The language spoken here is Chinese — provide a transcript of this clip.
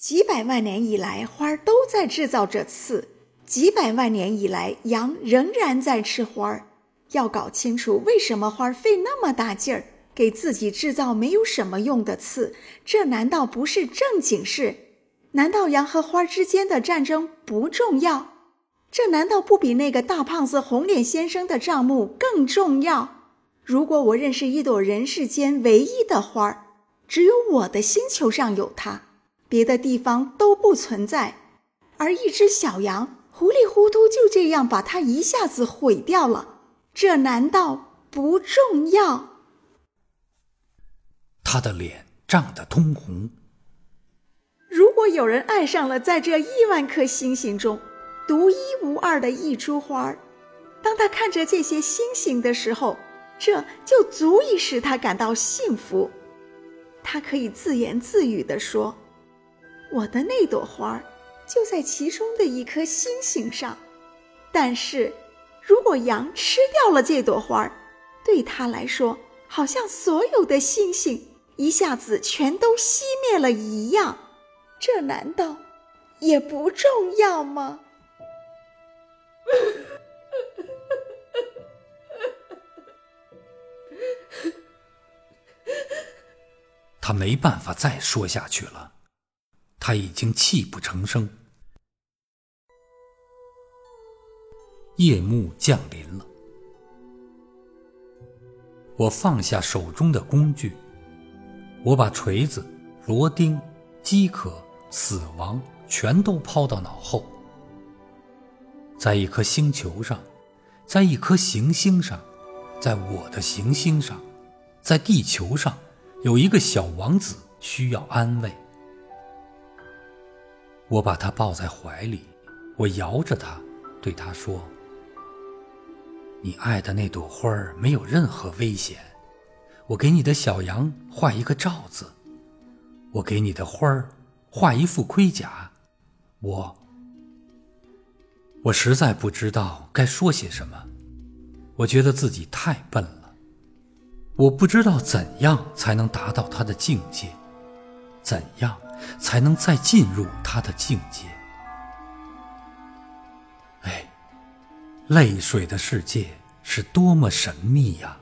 几百万年以来，花儿都在制造着刺；几百万年以来，羊仍然在吃花儿。要搞清楚为什么花儿费那么大劲儿给自己制造没有什么用的刺，这难道不是正经事？难道羊和花之间的战争不重要？这难道不比那个大胖子红脸先生的账目更重要？如果我认识一朵人世间唯一的花儿，只有我的星球上有它。别的地方都不存在，而一只小羊糊里糊涂就这样把它一下子毁掉了，这难道不重要？他的脸涨得通红。如果有人爱上了在这亿万颗星星中独一无二的一株花儿，当他看着这些星星的时候，这就足以使他感到幸福。他可以自言自语地说。我的那朵花儿就在其中的一颗星星上，但是，如果羊吃掉了这朵花儿，对他来说，好像所有的星星一下子全都熄灭了一样。这难道也不重要吗？他没办法再说下去了。他已经泣不成声。夜幕降临了，我放下手中的工具，我把锤子、螺钉、饥渴、死亡全都抛到脑后。在一颗星球上，在一颗行星上，在我的行星上，在地球上，有一个小王子需要安慰。我把他抱在怀里，我摇着他，对他说：“你爱的那朵花儿没有任何危险。我给你的小羊画一个罩子，我给你的花儿画一副盔甲。我……我实在不知道该说些什么。我觉得自己太笨了。我不知道怎样才能达到他的境界，怎样。”才能再进入他的境界。哎，泪水的世界是多么神秘呀！